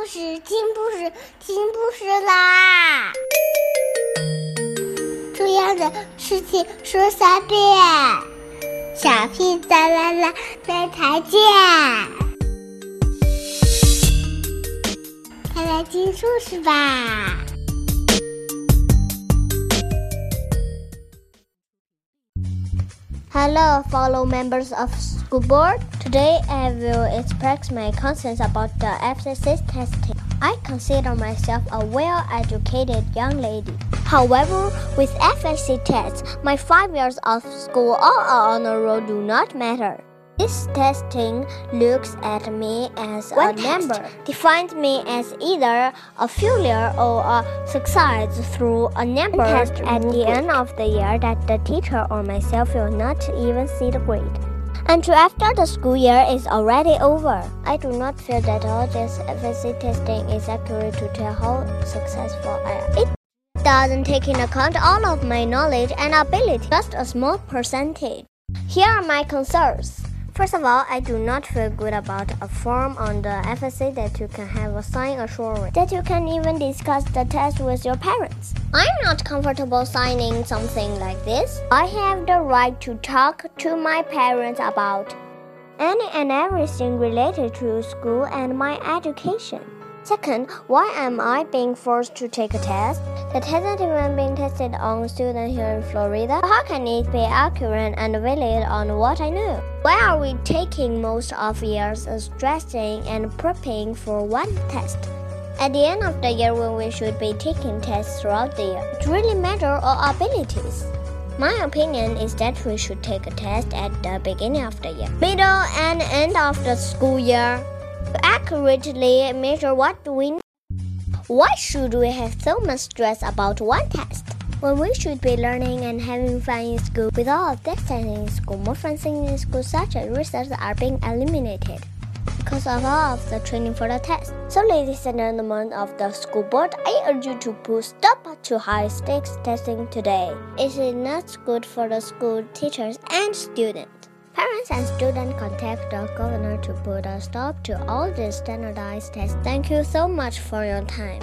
故事听故事听故事啦！重要的事情说三遍，小屁哒啦啦，明天见！快来听故事吧。Hello, fellow members of school board. Today I will express my concerns about the FSA testing. I consider myself a well-educated young lady. However, with FSA tests, my five years of school or honor roll do not matter. This testing looks at me as One a test. number, defines me as either a failure or a success through a number test at the end of the year that the teacher or myself will not even see the grade. Until after the school year is already over, I do not feel that all this FSA testing is accurate to tell how successful I am. It doesn't take into account all of my knowledge and ability, just a small percentage. Here are my concerns. First of all, I do not feel good about a form on the FSA that you can have a sign assurance that you can even discuss the test with your parents. I'm not comfortable signing something like this. I have the right to talk to my parents about any and everything related to school and my education. Second, why am I being forced to take a test that hasn't even been tested on students here in Florida? How can it be accurate and valid on what I know? Why are we taking most of years stressing and prepping for one test? At the end of the year, when we should be taking tests throughout the year, it really matters our abilities. My opinion is that we should take a test at the beginning of the year, middle and end of the school year to accurately measure what we. Why should we have so much stress about one test? When we should be learning and having fun in school, with all of that studying in school, more fun things in school, such as research are being eliminated because of all of the training for the test. So, ladies and gentlemen of the school board, I urge you to put stop to high stakes testing today. It is not good for the school teachers and students. Parents and students contact the governor to put a stop to all these standardized tests. Thank you so much for your time.